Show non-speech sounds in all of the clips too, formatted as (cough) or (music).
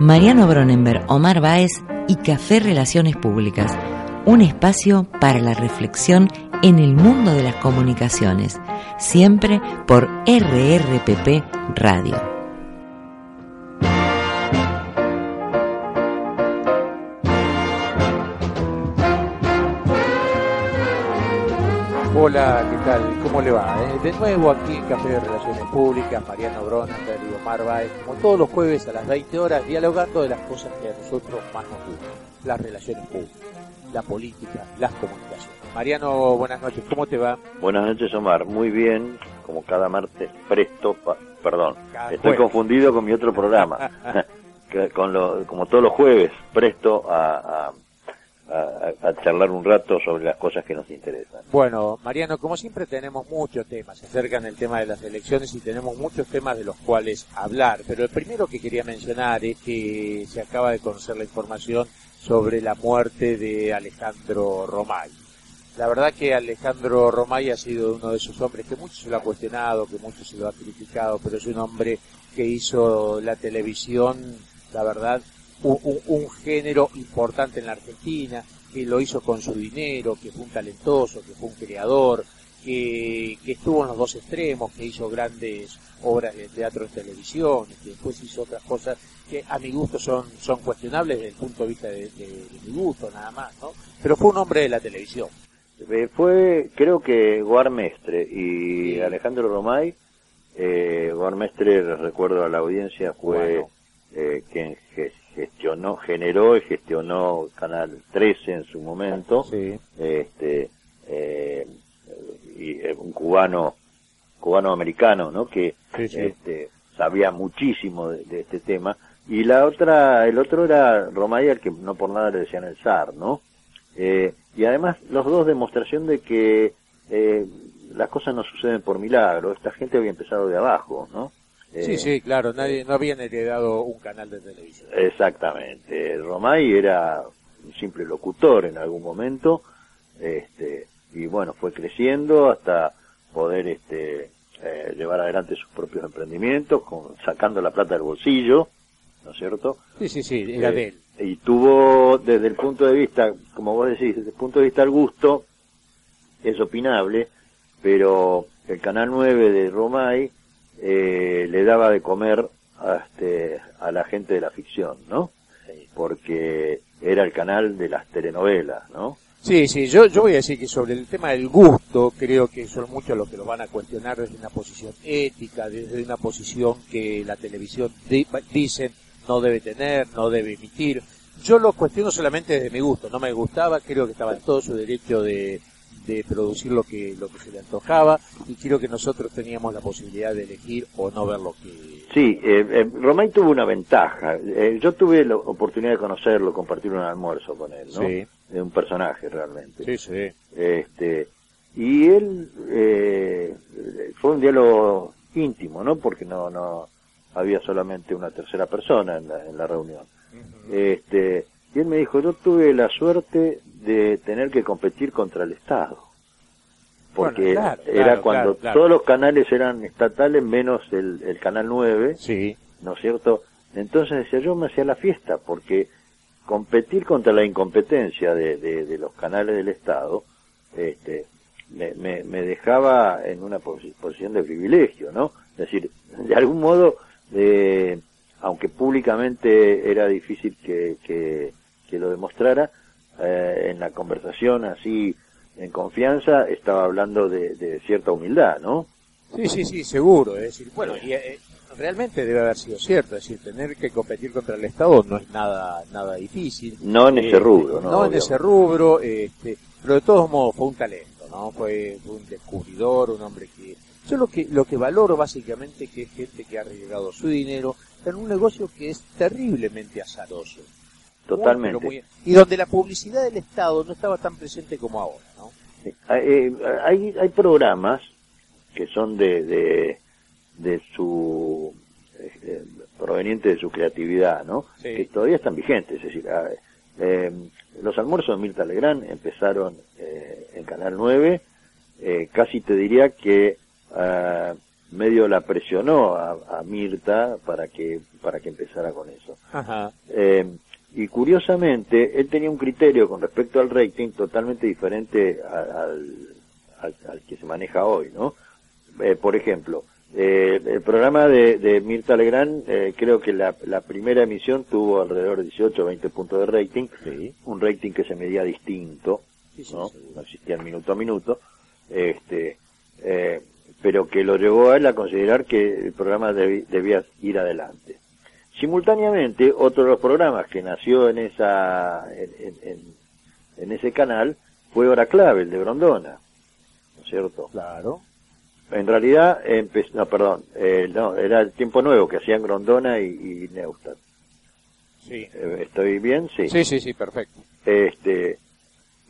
Mariano Bronenberg, Omar Báez y Café Relaciones Públicas, un espacio para la reflexión en el mundo de las comunicaciones, siempre por RRPP Radio. Hola, ¿qué tal? ¿Cómo le va? Eh, de nuevo aquí en Café de Relaciones Públicas, Mariano Bronenberg y Omar Baez, como todos los jueves a las 20 horas, dialogando de las cosas que a nosotros más nos gustan, las relaciones públicas, la política, las comunicaciones. Mariano, buenas noches, ¿cómo te va? Buenas noches, Omar. Muy bien, como cada martes, presto, pa- perdón, Cada estoy jueves. confundido con mi otro programa, (laughs) (laughs) con lo, como todos los jueves, presto a, a, a- charlar un rato sobre las cosas que nos interesan. Bueno, Mariano, como siempre tenemos muchos temas, se acercan el tema de las elecciones y tenemos muchos temas de los cuales hablar, pero el primero que quería mencionar es que se acaba de conocer la información sobre la muerte de Alejandro Romay. La verdad que Alejandro Romay ha sido uno de esos hombres que mucho se lo ha cuestionado, que mucho se lo ha criticado, pero es un hombre que hizo la televisión, la verdad, un, un- un género importante en la Argentina, que lo hizo con su dinero, que fue un talentoso, que fue un creador, que, que estuvo en los dos extremos, que hizo grandes obras de teatro en televisión, que después hizo otras cosas que a mi gusto son, son cuestionables desde el punto de vista de, de- de mi gusto nada más, ¿no? Pero fue un hombre de la televisión. Eh, fue, creo que Guarmestre y Sí. Alejandro Romay, eh, Guarmestre, recuerdo a la audiencia, fue Bueno. eh, quien gestionó, generó y gestionó Canal 13 en su momento. Sí. este eh, y eh, un cubano cubano americano no que Sí, sí. este sabía muchísimo de, de este tema y la otra el otro era Romay al que no por nada le decían el zar no Eh, y además los dos demostración de que eh, las cosas no suceden por milagro esta gente había empezado de abajo no Eh, sí, claro, nadie, no habían heredado un canal de televisión. Exactamente. Romay era un simple locutor en algún momento, este, y bueno, fue creciendo hasta poder este, eh, llevar adelante sus propios emprendimientos, con, sacando la plata del bolsillo, ¿no es cierto? Sí, sí, sí, era Eh, de él. Y tuvo, desde el punto de vista, como vos decís, desde el punto de vista del gusto, es opinable, pero el Canal 9 de Romay eh, le daba de comer a, este, a la gente de la ficción, ¿no? Porque era el canal de las telenovelas, ¿no? Sí, sí, yo, yo voy a decir que sobre el tema del gusto, creo que son muchos los que lo van a cuestionar desde una posición ética, desde una posición que la televisión di- dicen no debe tener, no debe emitir. Yo lo cuestiono solamente desde mi gusto, no me gustaba, creo que estaba en todo su derecho de, de producir lo que, lo que se le antojaba y creo que nosotros teníamos la posibilidad de elegir o no ver lo que... Sí, eh, eh, Romay tuvo una ventaja. Eh, yo tuve la oportunidad de conocerlo, compartir un almuerzo con él, ¿no? Sí. De un personaje realmente. Sí, sí. Este, y él eh, fue un diálogo íntimo, ¿no? Porque no, no había solamente una tercera persona en la, en la reunión. Este, y él me dijo, yo tuve la suerte de tener que competir contra el Estado. Porque Bueno, claro, era claro, cuando claro, todos los canales eran estatales menos el, el Canal 9, Sí, ¿no es cierto? Entonces decía, yo me hacía la fiesta, porque competir contra la incompetencia de, de- de los canales del Estado, este, me, me- me dejaba en una posi- posición de privilegio, ¿no? Es decir, de algún modo, eh, aunque públicamente era difícil que, que- que lo demostrara, eh, en la conversación así, en confianza, estaba hablando de, de cierta humildad, ¿no? Sí, sí, sí, seguro. Es decir, bueno, y, eh, realmente debe haber sido cierto. Es decir, tener que competir contra el Estado no es nada nada difícil. No en ese Eh, rubro, ¿no? No en ese rubro. Este, pero de todos modos fue un talento, ¿no? Fue, un descubridor, un hombre que... Yo lo que, lo que valoro básicamente que es gente que ha arriesgado su dinero en un negocio que es terriblemente azaroso. Totalmente. y donde la publicidad del Estado no estaba tan presente como ahora, ¿no? Eh, hay, hay programas que son de, de, de su eh, proveniente de su creatividad, ¿no? Que todavía están vigentes, es decir, ah, eh, los almuerzos de Mirta Legrand empezaron eh, en Canal 9, eh, casi te diría que ah, medio la presionó a, Mirta para que para que empezara con eso. Y curiosamente, él tenía un criterio con respecto al rating totalmente diferente al, al que se maneja hoy, ¿no? por ejemplo, eh, el programa de, Mirta Legrand, eh, creo que la, primera emisión tuvo alrededor de 18 o 20 puntos de rating, un rating que se medía distinto, ¿no? no existía el minuto a minuto, este, eh, pero que lo llevó a él a considerar que el programa debía ir adelante. Simultáneamente, otro de los programas que nació en esa en, en ese canal fue Hora Clave, el de Brondona, ¿no es cierto? Claro en realidad, no, perdón, eh, no, era el tiempo nuevo que hacían Grondona y, y Neustadt. Sí. Eh, ¿Estoy bien? Sí. Sí, sí, sí, perfecto. Este,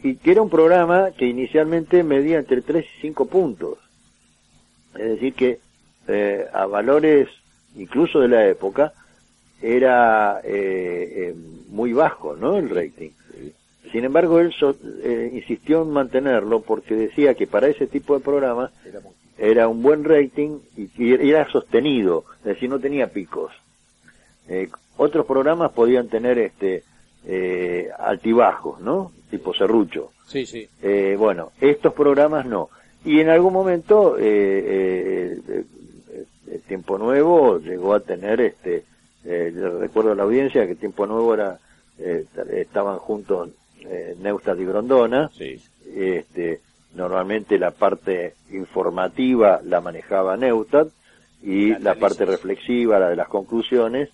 y que era un programa que inicialmente medía entre 3 y 5 puntos. Es decir, que eh, a valores incluso de la época era muy bajo, ¿no? El rating. Sin embargo, él insistió en mantenerlo porque decía que para ese tipo de programas era un buen rating y, era sostenido, es decir, no tenía picos. Eh, otros programas podían tener este eh, altibajos, ¿no? Tipo serrucho. Sí, sí. Eh, bueno, estos programas no. Y en algún momento el Tiempo Nuevo llegó a tener este recuerdo a la audiencia que Tiempo Nuevo era estaban juntos Neustadt y Grondona. Sí. Este Normalmente la parte informativa la manejaba Neustadt y la, parte reflexiva, la de las conclusiones,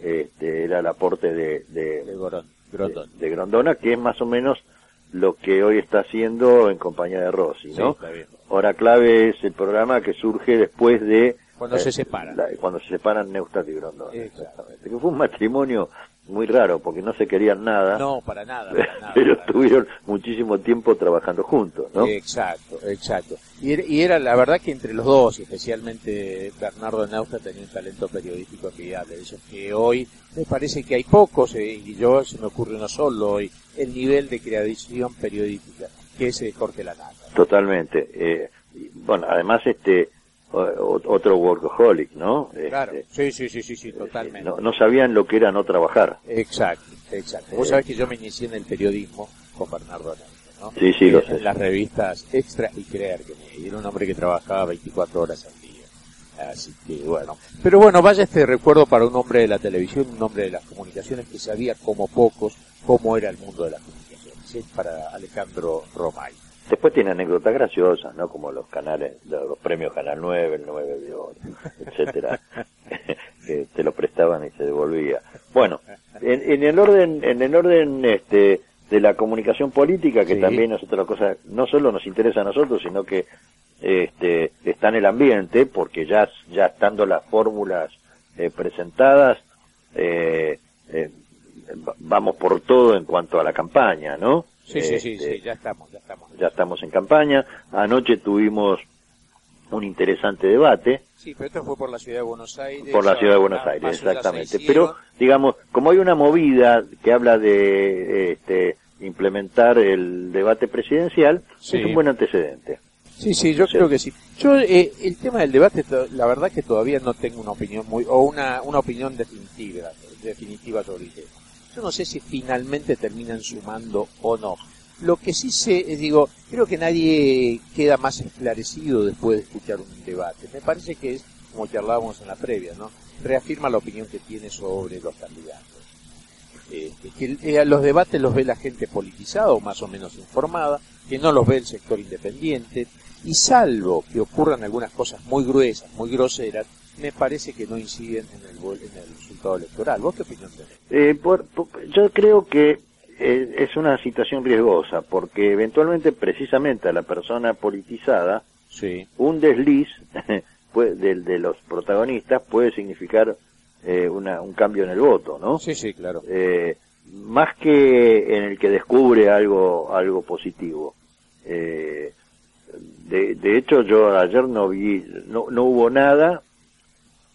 este, era el aporte de, de, de, Grondona. que es más o menos lo que hoy está haciendo en compañía de Rossi, ¿no? Hora clave es el programa que surge después de... Cuando se separan. cuando se separan Neustadt y Grondona. Exactamente. Que fue un matrimonio muy raro porque no se querían nada. No, para nada. (laughs) pero estuvieron muchísimo tiempo trabajando juntos, ¿no? Exacto, exacto. Y, era la verdad que entre los dos, especialmente Bernardo Nausta tenía un talento periodístico de eso que hoy me parece que hay pocos, eh, y yo se me ocurre uno solo hoy, el nivel de creación periodística, que es Jorge Lanata. Totalmente. Eh, bueno, además este otro workaholic, ¿no? Claro, este, sí, sí, sí, sí, totalmente. No, sabían lo que era no trabajar. Exacto, exacto. Vos sabés que yo me inicié en el periodismo con Bernardo ¿no? Sí, sí, lo sé. En las revistas Extra y Creer, que me, era un hombre que trabajaba 24 horas al día. Así que bueno. Pero bueno, vaya este recuerdo para un hombre de la televisión, un hombre de las comunicaciones que sabía como pocos cómo era el mundo de las comunicaciones. Es para Alejandro Romay. Después tiene anécdotas graciosas, ¿no? Como los canales, los premios Canal 9, el 9 de oro, etcétera, (laughs) que te lo prestaban y se devolvía. Bueno, en, el orden, en el orden, este, de la comunicación política, que también es otra cosa, no solo nos interesa a nosotros, sino que, este, está en el ambiente, porque ya, ya estando las fórmulas eh, presentadas, eh, eh, vamos por todo en cuanto a la campaña, ¿no? Sí, sí, sí, este, ya estamos, ya estamos. Ya estamos en campaña. Anoche tuvimos un interesante debate. Sí, pero esto fue por la ciudad de Buenos Aires. Por la ciudad de Buenos Aires, exactamente. Pero, digamos, como hay una movida que habla de este, implementar el debate presidencial, es un buen antecedente. Sí, sí, yo creo que sí. Yo, eh, el tema del debate, la verdad que todavía no tengo una opinión muy, o una, una opinión definitiva, definitiva sobre el tema. Yo no sé si finalmente terminan sumando o no. Lo que sí sé, es, digo, creo que nadie queda más esclarecido después de escuchar un debate. Me parece que es, como charlábamos en la previa, ¿no? Reafirma la opinión que tiene sobre los candidatos. Este, que eh, los debates los ve la gente politizada o más o menos informada, que no los ve el sector independiente, y salvo que ocurran algunas cosas muy gruesas, muy groseras, me parece que no inciden en el, en el resultado electoral. ¿Vos qué opinión tenés? Eh, yo creo que eh, es una situación riesgosa porque eventualmente precisamente a la persona politizada Sí. un desliz (laughs) de, de los protagonistas puede significar eh, una- un cambio en el voto, ¿no? Sí, sí, claro. Eh, más que en el que descubre algo algo positivo. Eh, de, de hecho, yo ayer no vi, no, no hubo nada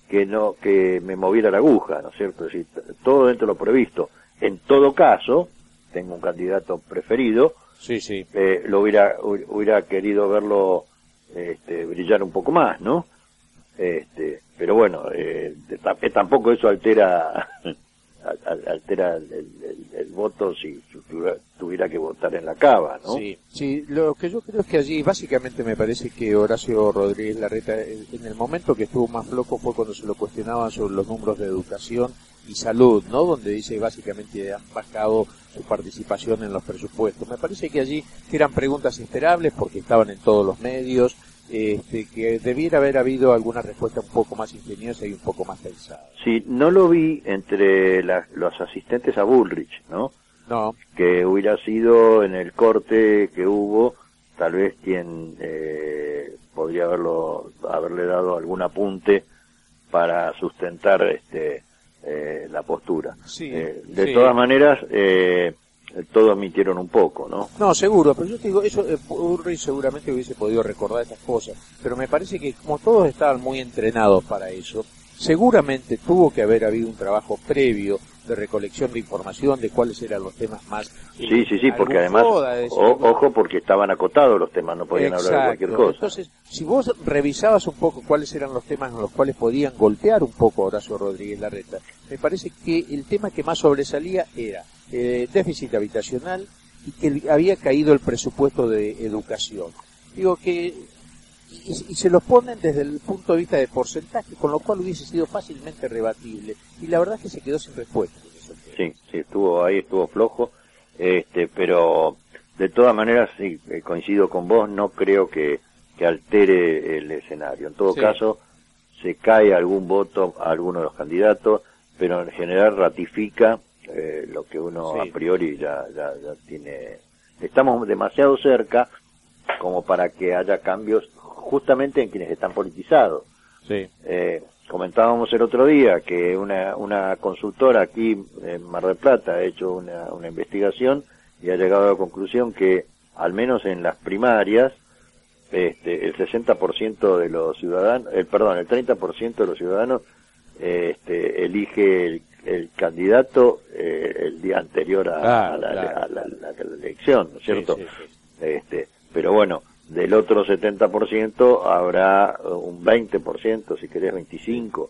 que no que me moviera la aguja, ¿no es cierto? Es decir, todo dentro de lo previsto. En todo caso, tengo un candidato preferido, Sí, sí. eh, lo hubiera hu- hubiera querido verlo este, brillar un poco más, ¿no? Este, pero bueno, eh, eh, tampoco eso altera al- al- altera el, voto si tuviera, que votar en la cava, ¿no? Sí, sí, lo que yo creo es que allí básicamente me parece que Horacio Rodríguez Larreta en en el momento que estuvo más flojo fue cuando se lo cuestionaban sobre los números de educación y salud, ¿no? Donde dice básicamente han bajado su participación en los presupuestos. Me parece que allí eran preguntas esperables porque estaban en todos los medios, este, que debiera haber habido alguna respuesta un poco más ingeniosa y un poco más pensada. Sí, no lo vi entre la- los asistentes a Bullrich, ¿no? No, que hubiera sido en el corte que hubo tal vez quien eh, podría haberlo haberle dado algún apunte para sustentar este eh, la postura Sí, Eh, de sí. todas maneras eh, todos mintieron un poco no No, seguro, pero yo te digo, eso eh, Ulrich seguramente hubiese podido recordar estas cosas, pero me parece que como todos estaban muy entrenados para eso, seguramente tuvo que haber habido un trabajo previo de recolección de información de cuáles eran los temas más... eh, sí sí sí porque además o- ojo porque estaban acotados los temas no podían hablar de cualquier cosa. Entonces, si vos revisabas un poco cuáles eran los temas en los cuales podían golpear un poco a Horacio Rodríguez Larreta, me parece que el tema que más sobresalía era eh, déficit habitacional y que había caído el presupuesto de educación. Digo que y, y se los ponen desde el punto de vista de porcentaje, con lo cual hubiese sido fácilmente rebatible. Y la verdad es que se quedó sin respuesta. Sí, sí, estuvo ahí, estuvo flojo, este, pero de todas maneras, sí, eh, coincido con vos, no creo que, que altere el escenario. En todo Sí. caso, se cae algún voto a alguno de los candidatos, pero en general ratifica eh, lo que uno Sí. a priori ya, ya, ya tiene. Estamos demasiado cerca como para que haya cambios justamente en quienes están politizados. Sí. Eh, comentábamos el otro día que una, una consultora aquí en Mar del Plata ha hecho una, una investigación y ha llegado a la conclusión que al menos en las primarias este, el 60% de los ciudadanos, el perdón, el 30% de los ciudadanos eh, este, elige el, el candidato eh, el día anterior a, Claro, a la, claro. a la- a la elección, ¿no es cierto? Sí, sí, sí. Este, pero bueno, del otro 70% habrá eh, un 20%, si querés 25%,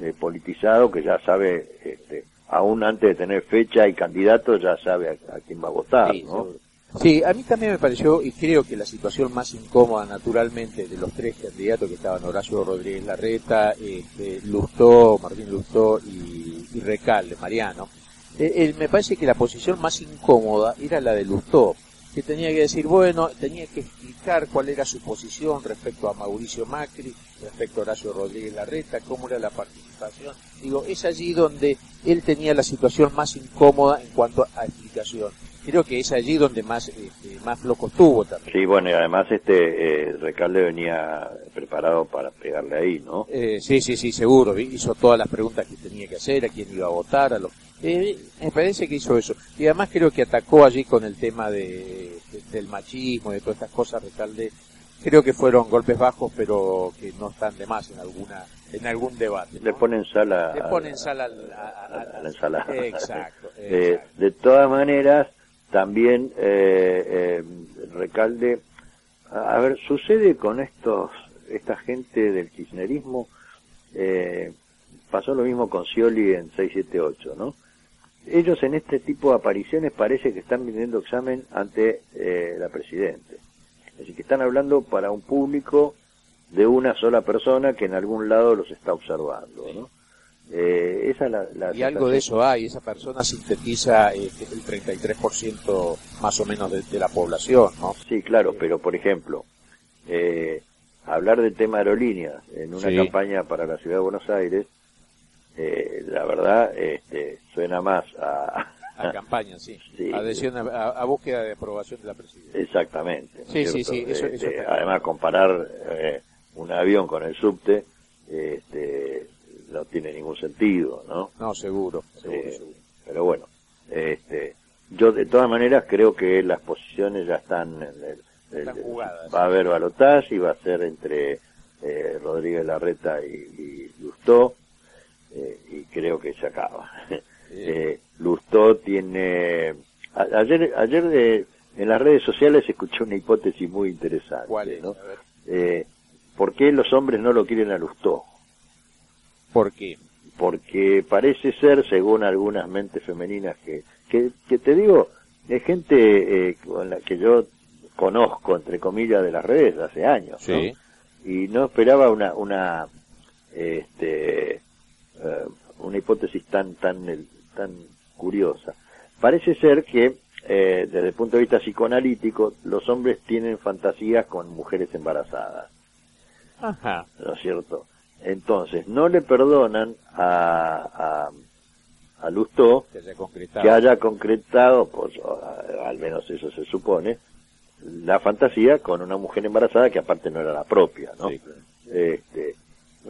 eh, politizado que ya sabe, este, aún antes de tener fecha y candidato, ya sabe a, a quién va a votar, Sí, ¿no? Sí, a mí también me pareció, y creo que la situación más incómoda naturalmente de los tres candidatos que estaban Horacio Rodríguez Larreta, este, Lustó, Martín Lustó y, y Recalde, Mariano, eh, eh, me parece que la posición más incómoda era la de Lustó, que tenía que decir, bueno, tenía que explicar cuál era su posición respecto a Mauricio Macri, respecto a Horacio Rodríguez Larreta, cómo era la participación. Digo, es allí donde él tenía la situación más incómoda en cuanto a explicación. Creo que es allí donde más este, más flojo estuvo también. Sí, bueno, y además este eh, Recalde venía preparado para pegarle ahí, ¿no? Eh, sí, sí, sí, seguro. Hizo todas las preguntas que tenía que hacer, a quién iba a votar, a lo... Eh, me parece que hizo eso. Y además creo que atacó allí con el tema de, de- del machismo y de todas estas cosas, Recalde. Creo que fueron golpes bajos, pero que no están de más en alguna en algún debate. ¿no? Le ponen sal a, Le ponen sal al- a, a- a la ensalada. Exacto. (laughs) Eh, exacto. de todas maneras, también eh, eh, Recalde, a, ver, sucede con estos esta gente del kirchnerismo, eh, pasó lo mismo con Scioli en 678, ¿no? Ellos en este tipo de apariciones parece que están vendiendo examen ante eh, la Presidente. Es decir, que están hablando para un público de una sola persona que en algún lado los está observando, ¿no? Eh, esa es la, la Y algo de eso hay, esa persona sintetiza eh, el 33% más o menos de, de la población, ¿no? Sí, claro, pero por ejemplo, eh, hablar del tema aerolíneas en una Sí. campaña para la ciudad de Buenos Aires, eh, la verdad, este, suena más a, A campaña, sí. (laughs) Adhesión a, búsqueda de aprobación de la presidencia. Exactamente. Sí, sí, sí. Este, además, comparar eh, un avión con el subte este, no tiene ningún sentido, ¿no? No, seguro, seguro, eh, Pero bueno, este, yo de todas maneras creo que las posiciones ya están... jugadas. Va a haber balotaje y va a ser entre eh, Rodríguez Larreta y, y Lustó, eh, y creo que se acaba. (laughs) eh, Lustó tiene... ayer ayer de, en las redes sociales escuché una hipótesis muy interesante. ¿Cuál ¿no? Eh, ¿Por qué los hombres no lo quieren a Lustó? ¿Por qué? Porque parece ser, según algunas mentes femeninas que, que, te digo, es gente eh, con la que yo conozco, entre comillas, de las redes hace años. Sí y no esperaba una una este eh, una hipótesis tan tan tan curiosa parece ser que eh, desde el punto de vista psicoanalítico los hombres tienen fantasías con mujeres embarazadas Ajá. no es cierto entonces no le perdonan a, a a Lustó que haya concretado, pues, al menos eso se supone, la fantasía con una mujer embarazada que aparte no era la propia, ¿no? este,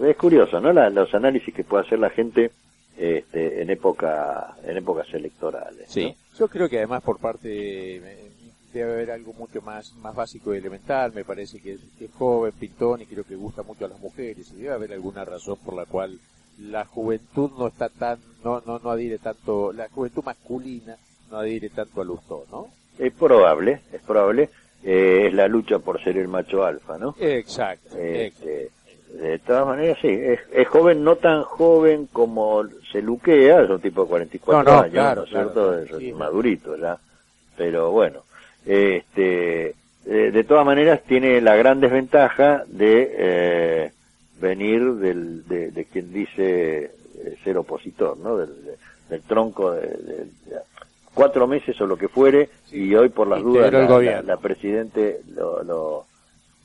es curioso, ¿no? los análisis que puede hacer la gente este, en época en épocas electorales. Sí, yo creo que además por parte debe haber algo mucho más más básico y elemental. Me parece que es, joven, pintón y creo que gusta mucho a las mujeres y debe haber alguna razón por la cual la juventud no está tan no no no adhiere tanto la juventud masculina no adhiere tanto al gusto, ¿no? Es probable, es probable. Eh, es la lucha por ser el macho alfa, ¿no? Exacto. Este, de todas maneras, sí. Es, joven, no tan joven como se luquea, es un tipo de 44 años, ¿no es cierto? es madurito ya. Pero bueno, este, eh, de todas maneras tiene la gran desventaja de eh, venir del, de, quien dice ser opositor, ¿no? Del, del tronco de, cuatro meses o lo que fuere, y hoy por las dudas la, la, Presidente lo, lo,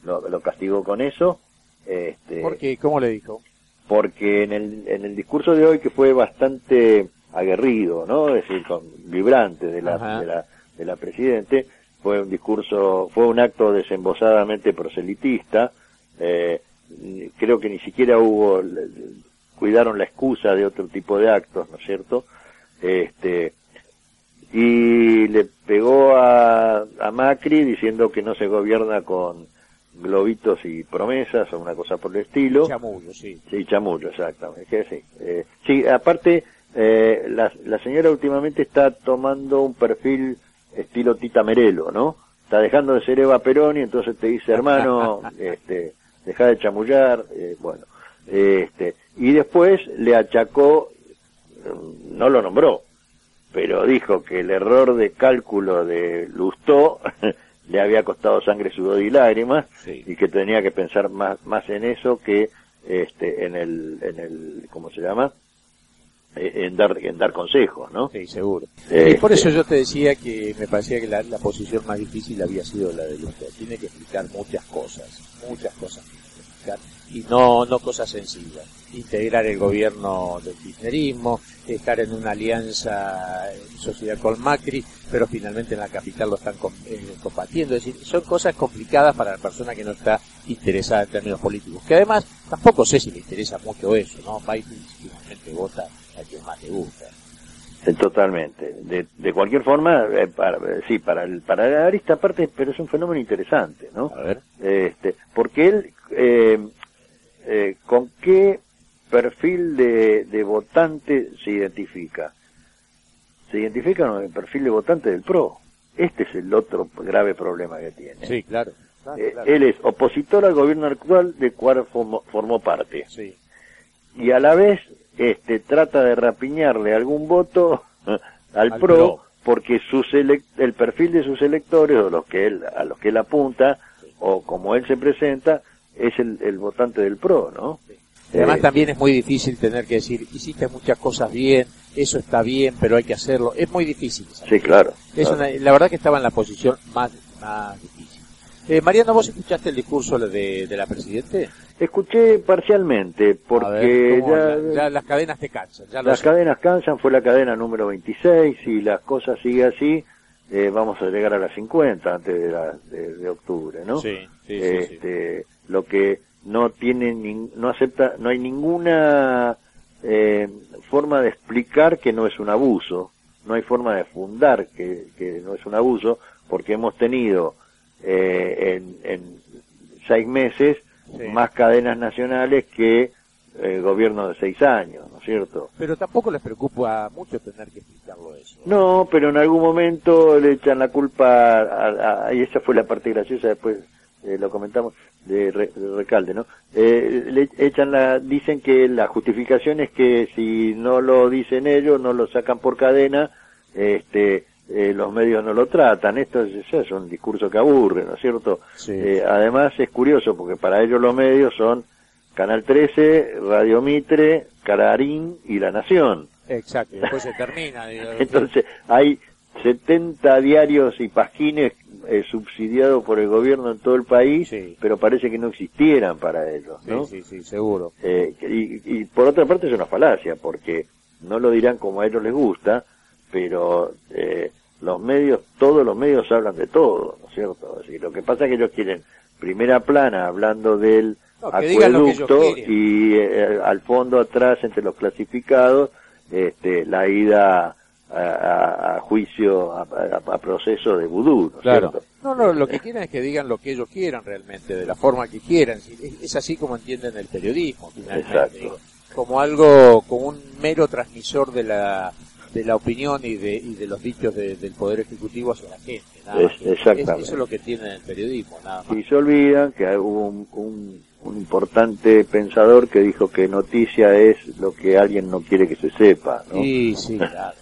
lo, castigó con eso. Este, ¿Por qué? ¿Cómo le dijo? Porque en el, en el discurso de hoy, que fue bastante aguerrido, ¿no? Es decir, con, vibrante de la, de la, de la Presidente, fue un discurso, fue un acto desembosadamente proselitista, eh, creo que ni siquiera hubo, cuidaron la excusa de otro tipo de actos, ¿no es cierto? Este, y le pegó a, a Macri diciendo que no se gobierna con globitos y promesas o una cosa por el estilo. Chamullo, sí. Sí, chamullo, exactamente. sí. Eh, sí, aparte, eh, la, la señora últimamente está tomando un perfil estilo Tita Merelo, ¿no? Está dejando de ser Eva Perón y entonces te dice, hermano, (laughs) este, deja de chamullar, eh, bueno. Este, y después le achacó, no lo nombró, pero dijo que el error de cálculo de Lustó (laughs) le había costado sangre, sudor y lágrimas y que tenía que pensar más, más en eso que este, en el, en el, ¿cómo se llama? Eh, en dar, en dar consejos, ¿no? Sí, seguro. y por eso yo te decía que me parecía que la, la posición más difícil había sido la de Lustó. Tiene que explicar muchas cosas, muchas cosas y no, no cosas sencillas. Integrar el gobierno del kirchnerismo, estar en una alianza en sociedad con Macri, pero finalmente en la capital lo están eh, combatiendo. Es decir, son cosas complicadas para la persona que no está interesada en términos políticos. Que además tampoco sé si le interesa mucho eso, ¿no? Biden finalmente vota a quien más le gusta. Eh, totalmente. De, de cualquier forma, eh, para, sí, para el para Arista aparte, pero es un fenómeno interesante, ¿no? A ver. Este, porque él eh, eh, con qué perfil de, de, votante se identifica. Se identifica con el perfil de votante del PRO. Este es el otro grave problema que tiene. Sí, claro. Eh, él es opositor al gobierno actual de cual formó, parte. Sí. Y a la vez este, trata de rapiñarle algún voto (laughs) al, PRO, porque el perfil de sus electores o los que él, a los que él apunta o como él se presenta es el, el votante del PRO, ¿no? Además eh, también es muy difícil tener que decir, hiciste muchas cosas bien, eso está bien, pero hay que hacerlo. Es muy difícil. Sí, claro. Es la verdad que estaba en la posición más, más difícil. Eh, Mariano, ¿vos escuchaste el discurso de, de la Presidente? Escuché parcialmente, porque ya, las cadenas te cansan. las cadenas cansan, fue la cadena número 26, y las cosas sigue así, eh, vamos a llegar a las 50 antes de, de, octubre, ¿no? Sí, sí, este, Lo que no tiene, no acepta, no hay ninguna eh, forma de explicar que no es un abuso, no hay forma de fundar que, que no es un abuso, porque hemos tenido eh, en, en seis meses más cadenas nacionales que el gobierno de seis años, ¿no es cierto? Pero tampoco les preocupa mucho tener que explicarlo eso. No, pero en algún momento le echan la culpa, a, y esa fue la parte graciosa, después eh, lo comentamos, de, Recalde, ¿no? Eh, le echan la, dicen que la justificación es que si no lo dicen ellos, no lo sacan por cadena, este, eh, los medios no lo tratan. Esto es, es, un discurso que aburre, ¿no es cierto? Eh, además es curioso porque para ellos los medios son Canal 13, Radio Mitre, Cararín y La Nación. Exacto, y después se (laughs) termina. Entonces hay 70 diarios y pasquines eh, subsidiados por el gobierno en todo el país, pero parece que no existieran para ellos, ¿no? Sí, sí, seguro. y, y por otra parte es una falacia, porque no lo dirán como a ellos les gusta, pero eh, los medios, todos los medios hablan de todo, ¿no es cierto? Así, lo que pasa es que ellos quieren primera plana hablando del acueducto y eh, al fondo atrás entre los clasificados este, la ida a, juicio, a, proceso de vudú, ¿no claro. No, no, lo que quieren es que digan lo que ellos quieran realmente, de la forma que quieran. Es, así como entienden el periodismo, finalmente. como algo, como un mero transmisor de la de la opinión y de, y de los dichos del Poder Ejecutivo hacia la gente. exactamente. eso es lo que tiene el periodismo, nada más. Y se olvidan que hubo un, un, importante pensador que dijo que noticia es lo que alguien no quiere que se sepa. ¿no? Sí, sí, claro.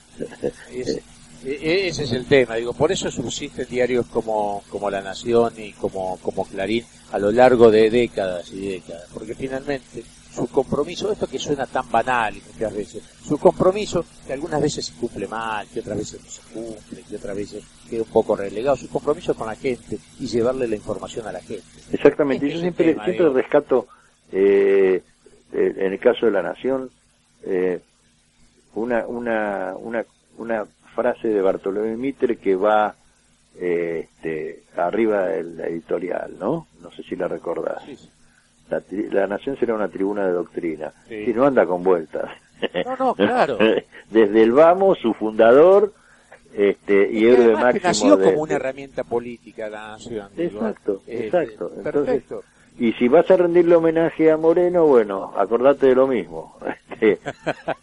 E, e, ese es el tema, digo, por eso subsisten diarios como, como La Nación y como, como Clarín a lo largo de décadas y décadas, porque finalmente su compromiso, esto que suena tan banal muchas veces, su compromiso que algunas veces se cumple mal, que otras veces no se cumple, que otras veces queda un poco relegado, su compromiso con la gente y llevarle la información a la gente. Exactamente, yo siempre, siempre rescato, eh, eh, en el caso de la Nación, eh, una, una, una, una frase de Bartolomé Mitre que va este, arriba del editorial, ¿no? No sé si la recordás. La, nación será una tribuna de doctrina. Y no anda con vueltas. No, no, claro. (laughs) Desde el vamos, su fundador, este, y héroe máximo. nació como una herramienta política la nación. Exacto, este, exacto. perfecto. Y si vas a rendirle homenaje a Moreno, bueno, acordate de lo mismo. (laughs) Este,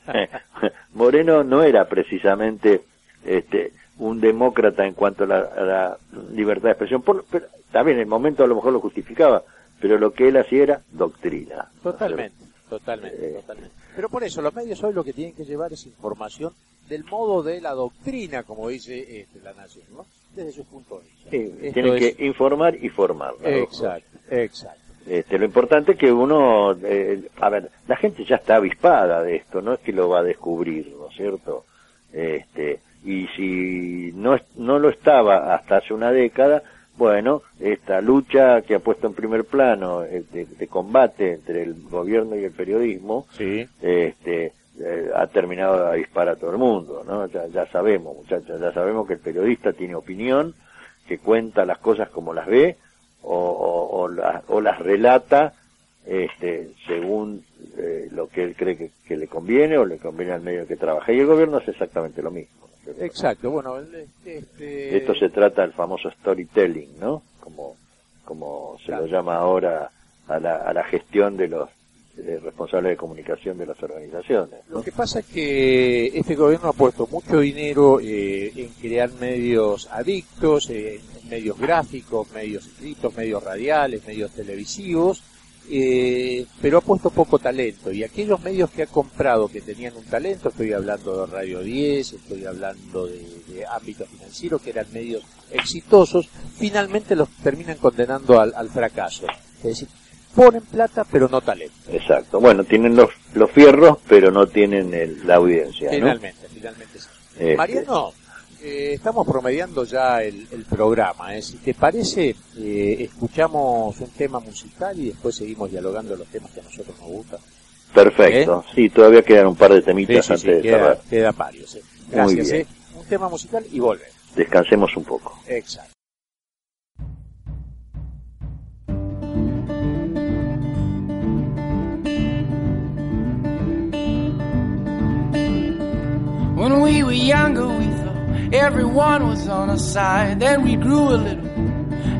(laughs) Moreno no era precisamente este, un demócrata en cuanto a la, libertad de expresión. Por, pero, también en el momento a lo mejor lo justificaba, pero lo que él hacía era doctrina. Totalmente, totalmente, eh, totalmente. Pero por eso, los medios hoy lo que tienen que llevar es información del modo de la doctrina, como dice este, la nación, ¿no? Desde su punto de vista. tienen que informar y formar. Exacto, exacto. Este, lo importante es que uno, eh, a ver, la gente ya está avispada de esto, no es que lo va a descubrir, ¿no es cierto? Este, y si no, no lo estaba hasta hace una década, bueno, esta lucha que ha puesto en primer plano eh, de, combate entre el gobierno y el periodismo, este, eh, ha terminado a disparar a todo el mundo, ¿no? Ya, ya sabemos, muchachos, ya sabemos que el periodista tiene opinión, que cuenta las cosas como las ve o, o, las relata este, según eh, lo que él cree que, que, le conviene o le conviene al medio que trabaja. Y el gobierno hace exactamente lo mismo. Exacto, bueno, este... esto se trata del famoso storytelling, ¿no? Como, como se lo llama ahora a la, a la gestión de los responsables de comunicación de las organizaciones. Lo que pasa es que este gobierno ha puesto mucho dinero eh, en crear medios adictos, eh, medios gráficos, medios escritos, medios radiales, medios televisivos, eh, pero ha puesto poco talento y aquellos medios que ha comprado que tenían un talento, estoy hablando de Radio 10, estoy hablando de, ámbito financiero, que eran medios exitosos, finalmente los terminan condenando al, fracaso. Es decir, ponen plata pero no talento. Exacto, bueno, tienen los, los fierros pero no tienen la audiencia. Finalmente, finalmente sí. Este, Mariano, Eh, estamos promediando ya el, programa. ¿eh? Si te parece, eh, escuchamos un tema musical y después seguimos dialogando los temas que a nosotros nos gustan. Perfecto. Sí, todavía quedan un par de temitas antes de queda, cerrar. Queda varios. Gracias. Un tema musical y volvemos. Descansemos un poco. Exacto. When we were younger, we thought everyone was on our side. Then we grew a little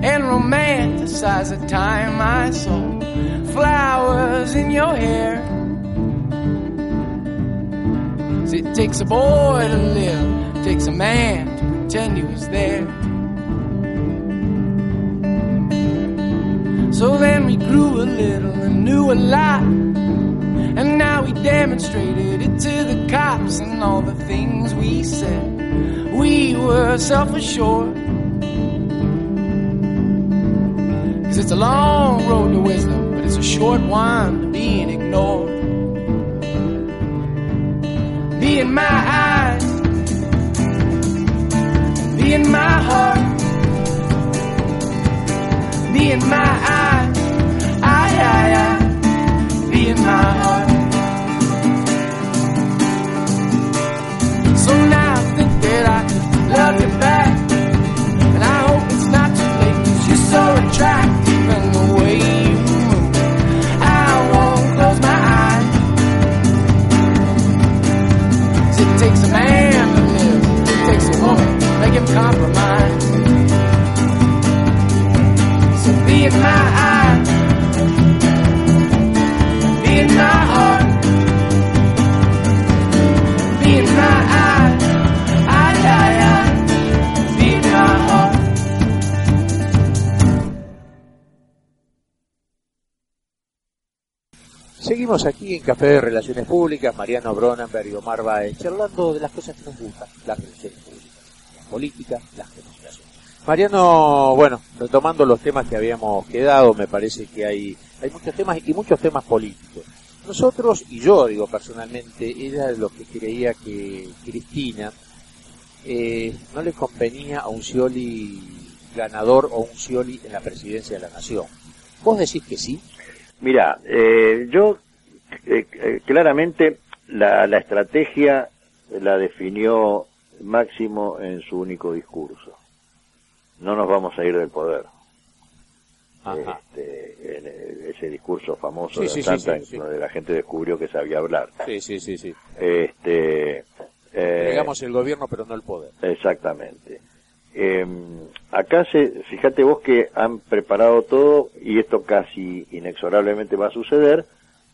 and romanticized the time I saw flowers in your hair. it takes a boy to live, it takes a man to pretend he was there. So then we grew a little and knew a lot. Now we demonstrated it to the cops and all the things we said. We were self assured. Cause it's a long road to wisdom, but it's a short one to being ignored. Be in my eyes, be in my heart, be in my eyes, I, I, I, be in my heart. You back. And I hope it's not too late, cause you're so attractive and the way you move. I won't close my eyes. It takes a man to live, it takes a woman make him compromise. So be in my Aquí en Café de Relaciones Públicas, Mariano Bronenberg y Omar Baez, charlando de las cosas que nos gustan, las relaciones públicas, la política, las comunicaciones. Mariano, bueno, retomando los temas que habíamos quedado, me parece que hay, hay muchos temas y muchos temas políticos. Nosotros, y yo digo personalmente, era lo que creía que Cristina eh, no le convenía a un Scioli ganador o un Scioli en la presidencia de la nación. ¿Vos decís que sí? Mira, eh, yo eh, eh, claramente la, la estrategia la definió Máximo en su único discurso. No nos vamos a ir del poder. Este, en ese discurso famoso de Santa, donde la gente descubrió que sabía hablar. Sí, sí, sí, sí. Este, eh, el gobierno, pero no el poder. Exactamente. Eh, acá, se, fíjate vos que han preparado todo y esto casi inexorablemente va a suceder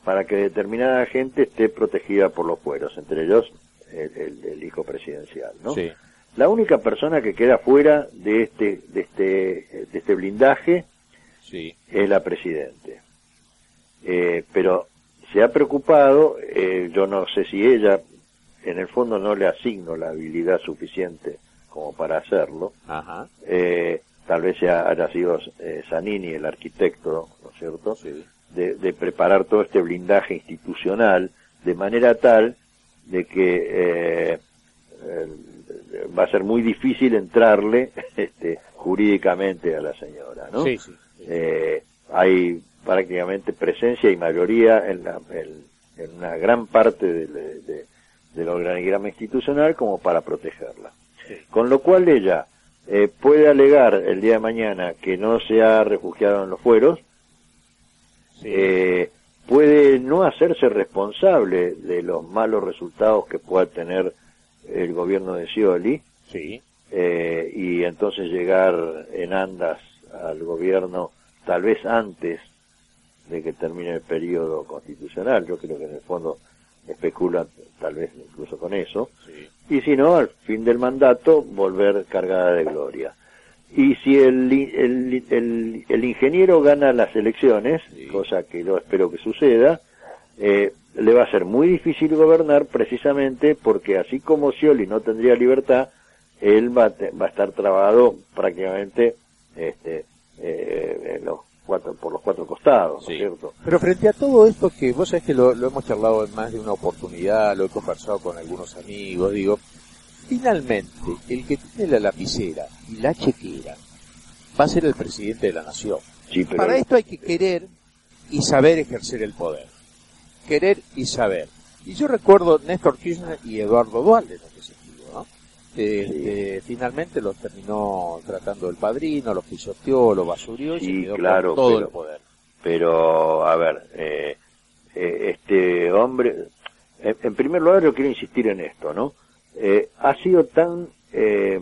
para que determinada gente esté protegida por los fueros, entre ellos el, hijo presidencial, ¿no? Sí. La única persona que queda fuera de este, de este, de este blindaje sí. es la presidente. Eh, pero se ha preocupado, eh, yo no sé si ella, en el fondo no le asigno la habilidad suficiente como para hacerlo. Eh, tal vez haya sido eh, Zanini el arquitecto, ¿no es cierto?, de, preparar todo este blindaje institucional de manera tal de que eh, va a ser muy difícil entrarle (laughs) este, jurídicamente a la señora, ¿no? Sí, sí, hay prácticamente presencia y mayoría en, la, en, una gran parte del organigrama institucional como para protegerla. Con lo cual ella eh, puede alegar el día de mañana que no se ha refugiado en los fueros, eh, puede no hacerse responsable de los malos resultados que pueda tener el gobierno de Scioli, eh, y entonces llegar en andas al gobierno tal vez antes de que termine el periodo constitucional. Yo creo que en el fondo especulan tal vez incluso con eso, y si no, al fin del mandato, volver cargada de gloria. Y si el, el, el, ingeniero gana las elecciones, cosa que yo espero que suceda, eh, le va a ser muy difícil gobernar precisamente porque así como Scioli no tendría libertad, él va, va a estar trabado prácticamente este, eh, en los por los cuatro costados, cierto? Pero frente a todo esto que vos sabés que lo, hemos charlado en más de una oportunidad, lo he conversado con algunos amigos, digo, finalmente el que tiene la lapicera y la chequera va a ser el presidente de la nación. Sí, pero Para esto hay que querer y saber ejercer el poder. Querer y saber. Y yo recuerdo Néstor Kirchner y Eduardo Dualde en ese sentido, ¿no? Este, Finalmente los terminó tratando el padrino, los pisoteó, los basurió y Sí, se quedó claro, con todo pero- el poder. pero a ver, eh, eh, este hombre, en, en primer lugar yo quiero insistir en esto, ¿no? Eh, ha sido tan eh,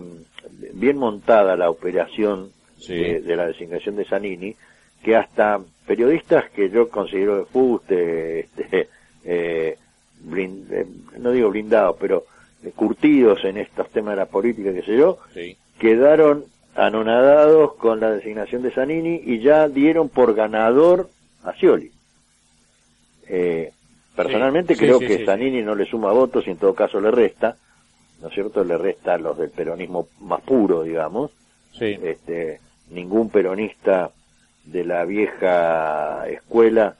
bien montada la operación Sí. de, de la designación de Zanini que hasta periodistas que yo considero de fuste, este, eh, eh, no digo blindados, pero curtidos en estos temas de la política, qué sé yo, Sí. quedaron anonadados con la designación de Zanini y ya dieron por ganador a Scioli. Eh, personalmente Sí, creo sí, que Zanini no le suma votos y en todo caso le resta, ¿no es cierto? Le resta a los del peronismo más puro, digamos. Sí. Este, ningún peronista de la vieja escuela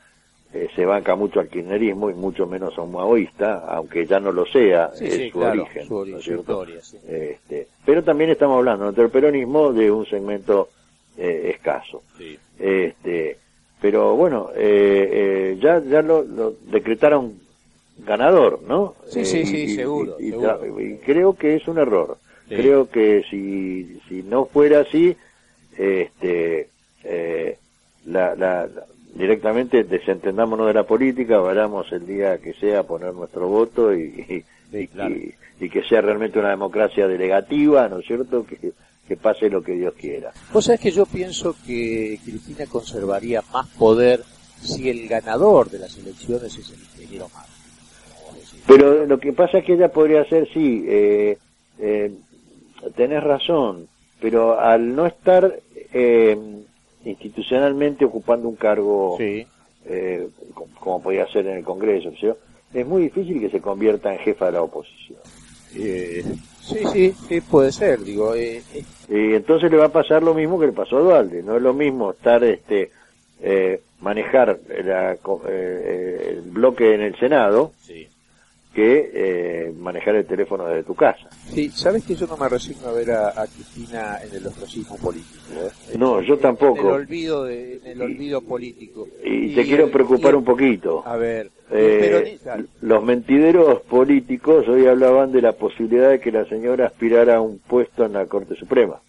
eh, se banca mucho al kirchnerismo y mucho menos a un maoísta, aunque ya no lo sea, Sí, es sí, su claro, origen. su ori- ¿no es su cierto? historia, sí. Este, pero también estamos hablando dentro del peronismo de un segmento eh, escaso. Sí. Este, pero bueno, eh, eh, ya ya lo, lo decretaron ganador, ¿no? Sí, Eh, sí, sí, seguro, Y, seguro. y creo que es un error. Sí. Creo que si si no fuera así, este, eh, la, la, directamente desentendámonos de la política, vayamos el día que sea a poner nuestro voto y, y, Sí, y- claro. y- y que sea realmente una democracia delegativa, ¿no es cierto? Que, que pase lo que Dios quiera. Vos sabés que yo pienso que Cristina conservaría más poder si el ganador de las elecciones es el ingeniero Mar. Pero lo que pasa es que ella podría ser, sí, eh, eh, tenés razón, pero al no estar eh, institucionalmente ocupando un cargo Sí. eh, como, como podía ser en el Congreso, ¿sí? es muy difícil que se convierta en jefa de la oposición. Eh, sí, sí, sí, puede ser, digo. Eh, eh, Y entonces le va a pasar lo mismo que le pasó a Dualde. No es lo mismo estar, este, eh, manejar la el bloque en el Senado sí. Que eh, manejar el teléfono desde tu casa. Sí, sabes que yo no me resigno a ver a, a Cristina en el ostracismo político. ¿eh? No, yo tampoco. En el olvido, de, en el olvido político. Y, te quiero preocupar y- un poquito. A ver, Eh, los mentideros políticos hoy hablaban de la posibilidad de que la señora aspirara a un puesto en la Corte Suprema.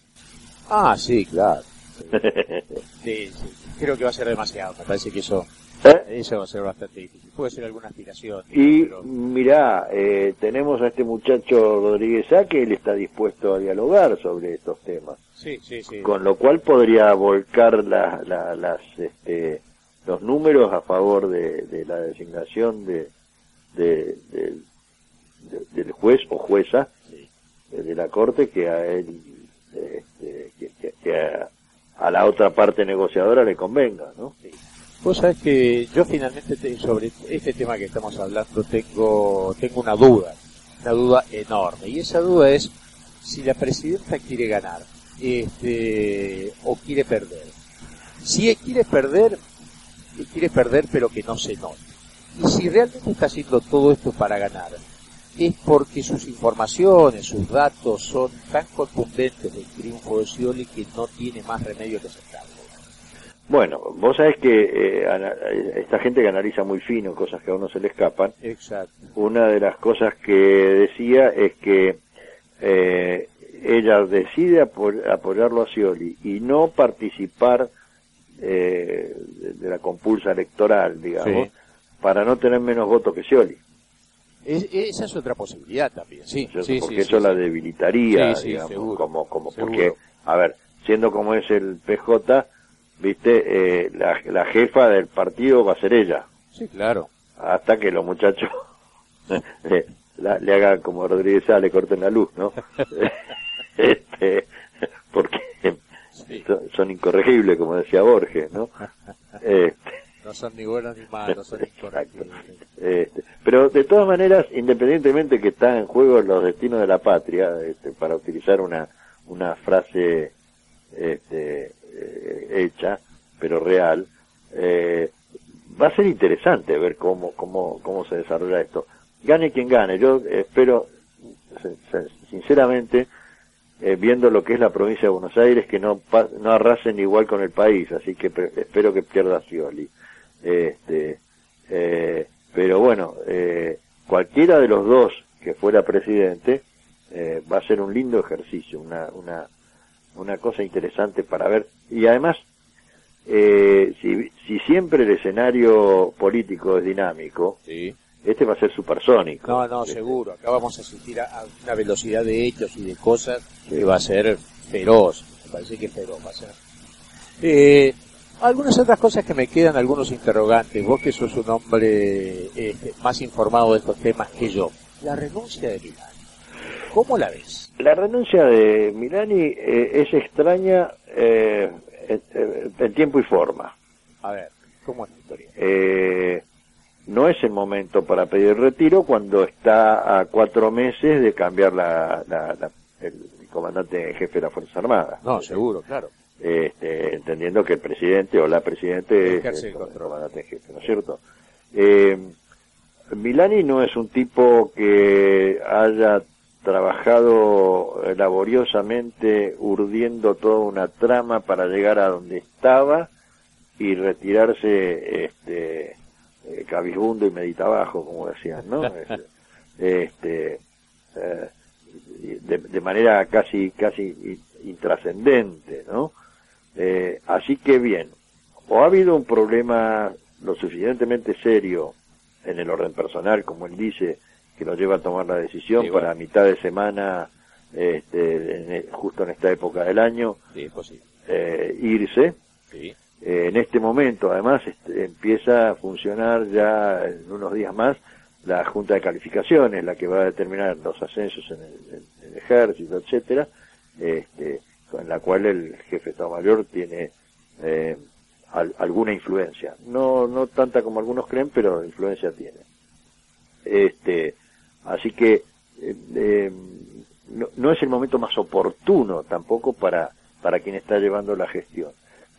Ah, sí, claro. (laughs) Sí, sí. Creo que va a ser demasiado. Me parece que eso. Eso va a ser bastante difícil. Puede ser alguna aspiración. Y pero- mirá, eh, tenemos a este muchacho Rodríguez A que él está dispuesto a dialogar sobre estos temas, Sí, sí, sí. con lo cual podría volcar la- la- las, este, los números a favor de, de la designación de, de- del- de- del juez o jueza Sí. de la corte que a él, este, que, que- que a, a la otra parte negociadora le convenga, ¿no? Vos sabés que yo finalmente te- sobre este tema que estamos hablando tengo, tengo una duda, una duda enorme. Y esa duda es si la presidenta quiere ganar este, o quiere perder. Si quiere perder, eh, quiere perder pero que no se note. Y si realmente está haciendo todo esto para ganar, es porque sus informaciones, sus datos son tan contundentes del triunfo de Scioli que no tiene más remedio que aceptarlo. Bueno, vos sabés que eh, esta gente que analiza muy fino cosas que a uno se le escapan, Exacto. una de las cosas que decía es que eh, ella decide apo- apoyarlo a Scioli y no participar eh, de, la compulsa electoral, digamos, Sí. para no tener menos votos que Scioli. Es- esa es otra posibilidad también, sí. sí, porque sí, eso la debilitaría, digamos, seguro, como, como, seguro. porque, a ver, siendo como es el PJ, viste, eh, la, la jefa del partido va a ser ella, Sí, claro. hasta que los muchachos (laughs) la- le hagan como Rodríguez Sá, le corten la luz, ¿no? (laughs) este, porque Sí. son, son incorregibles, como decía Borges, ¿no? Este, No son ni buenos ni malos, son incorrectos. Este, pero de todas maneras, independientemente que está en juego los destinos de la patria, este, para utilizar una, una frase este, eh, hecha, pero real, eh, va a ser interesante ver cómo, cómo, cómo se desarrolla esto. Gane quien gane, yo espero sinceramente, eh, viendo lo que es la provincia de Buenos Aires, que no, no arrasen igual con el país, así que espero que pierda Scioli. Este, eh, pero bueno, eh, cualquiera de los dos que fuera presidente eh, va a ser un lindo ejercicio, una, una, una cosa interesante para ver. Y además, eh, si, si siempre el escenario político es dinámico, este va a ser supersónico. No, no, seguro. Acá vamos a asistir a, una velocidad de hechos y de cosas que va a ser feroz. Me parece que feroz va a ser. Eh, algunas otras cosas que me quedan, algunos interrogantes. Vos que sos un hombre este, más informado de estos temas que yo. La renuncia de Milani. ¿Cómo la ves? La renuncia de Milani eh, es extraña eh, en, tiempo y forma. A ver, ¿cómo es la historia? Eh, no es el momento para pedir retiro cuando está a cuatro meses de cambiar la, el comandante jefe de la Fuerza Armada. No, seguro, claro. Este, entendiendo que el presidente o la presidente es el comandante jefe, ¿no es cierto? Eh, Milani no es un tipo que haya trabajado laboriosamente urdiendo toda una trama para llegar a donde estaba y retirarse este eh, cabizbundo y meditabajo, como decían, ¿no? este, eh, de, manera casi casi intrascendente, ¿no? Eh, así que bien, o ha habido un problema lo suficientemente serio en el orden personal, como él dice, que lo lleva a tomar la decisión para mitad de semana, este, e, justo en esta época del año, irse. Sí. Eh, en este momento, además, este, empieza a funcionar ya en unos días más la Junta de Calificaciones, la que va a determinar los ascensos en el, ejército, etcétera, este, con la cual el jefe de Estado Mayor tiene eh, alguna influencia. No, no tanta como algunos creen, pero influencia tiene. Este, así que eh, no, no, es el momento más oportuno tampoco para, para quien está llevando la gestión.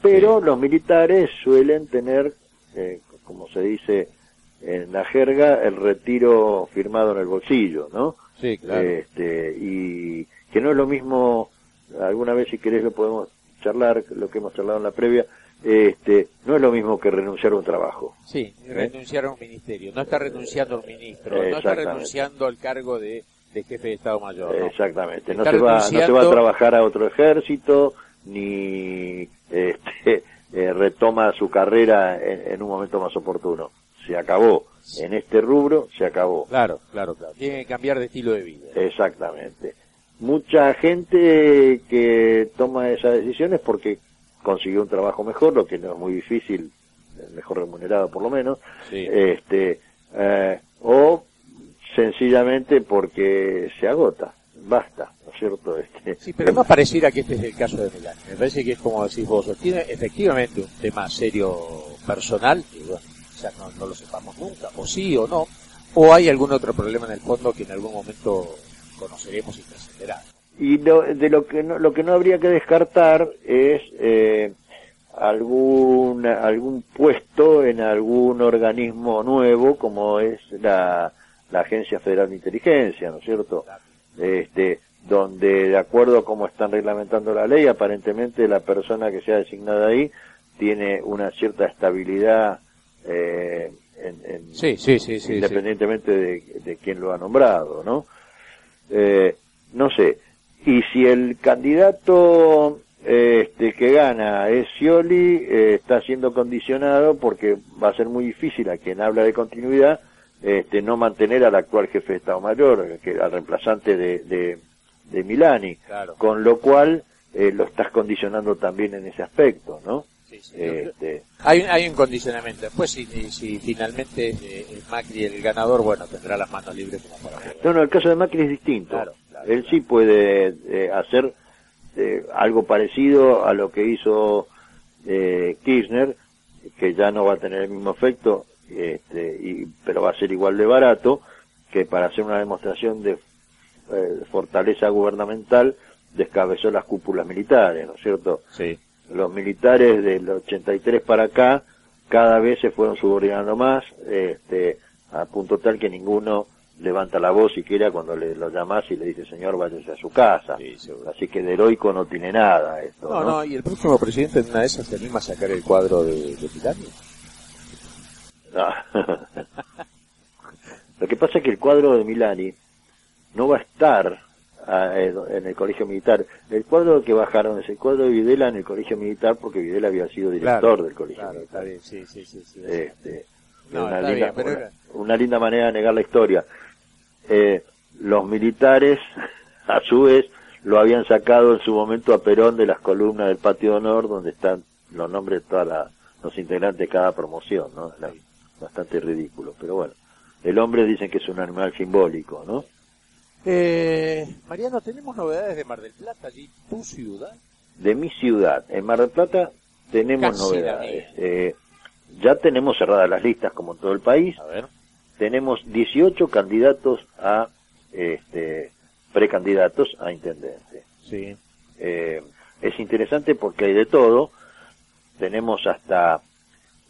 Pero los militares suelen tener, eh, como se dice en la jerga, el retiro firmado en el bolsillo, ¿no? Sí, claro. Este, y que no es lo mismo, alguna vez si querés lo podemos charlar, lo que hemos charlado en la previa, este, no es lo mismo que renunciar a un trabajo. Sí, ¿Eh? renunciar a un ministerio. No está renunciando al ministro, no está renunciando al cargo de, jefe de Estado Mayor. Exactamente. No se, va, no se va a trabajar a otro ejército, ni este, (laughs) eh, retoma su carrera en, un momento más oportuno. Se acabó. En este rubro se acabó. Claro, claro, claro. Tiene que cambiar de estilo de vida. Exactamente. Mucha gente que toma esas decisiones porque consiguió un trabajo mejor, lo que no es muy difícil, mejor remunerado por lo menos, este, eh, o sencillamente porque se agota, basta. ¿cierto? Este, sí, pero no pareciera que este es el caso de Milán. Me parece que es como decís vos, tiene efectivamente un tema serio personal, que bueno, ya no, lo sepamos nunca, o sí o no, o hay algún otro problema en el fondo que en algún momento conoceremos y trascenderá. Y de lo que no, lo que no habría que descartar es eh, algún algún puesto en algún organismo nuevo como es la, la Agencia Federal de Inteligencia, ¿no es cierto? Este, donde de acuerdo a cómo están reglamentando la ley, aparentemente la persona que sea designada ahí tiene una cierta estabilidad eh, en, sí, sí, sí, independientemente de, de, quién lo ha nombrado, ¿no? Eh, no sé. Y si el candidato este, que gana es Scioli, eh, está siendo condicionado porque va a ser muy difícil a quien habla de continuidad este, no mantener al actual jefe de Estado Mayor, que al reemplazante de, de Milani, con lo cual eh, lo estás condicionando también en ese aspecto, ¿no? Este, hay, hay un condicionamiento. Después, si, si finalmente eh, Macri el ganador, bueno, tendrá las manos libres como para... No, no, el caso de Macri es distinto. Él sí puede eh, hacer algo parecido a lo que hizo Kirchner, que ya no va a tener el mismo efecto, este, y, pero va a ser igual de barato, que para hacer una demostración de eh, fortaleza gubernamental descabezó las cúpulas militares, ¿no es cierto? Sí. Los militares del 83 para acá cada vez se fueron subordinando más, este, a punto tal que ninguno levanta la voz siquiera cuando le, lo llamas y le dice, señor, váyase a su casa. Sí. Así que de heroico no tiene nada esto. No, No, no, y el próximo presidente en una de esas se anima a sacar el cuadro de, de Milani. Ah. (laughs) Lo que pasa es que el cuadro de Milani no va a estar ah, eh, en el colegio militar. El cuadro que bajaron es el cuadro de Videla en el colegio militar porque Videla había sido director del colegio Claro, militar. está bien, sí, sí, sí. sí. Este, No, una, linda, bien, pero una- era- una linda manera de negar la historia. Eh, los militares, (laughs) a su vez, lo habían sacado en su momento a Perón de las columnas del patio de honor, donde están los nombres de todos los integrantes de cada promoción, ¿no? Era bastante ridículo, pero bueno. El hombre dicen que es un animal simbólico, ¿no? Eh, Mariano, tenemos novedades de Mar del Plata, allí tu ciudad. De mi ciudad, en Mar del Plata, tenemos Casi novedades. Eh, ya tenemos cerradas las listas, como en todo el país. A ver. Tenemos 18 candidatos a este, precandidatos a intendente. Sí. Eh, es interesante porque hay de todo. Tenemos hasta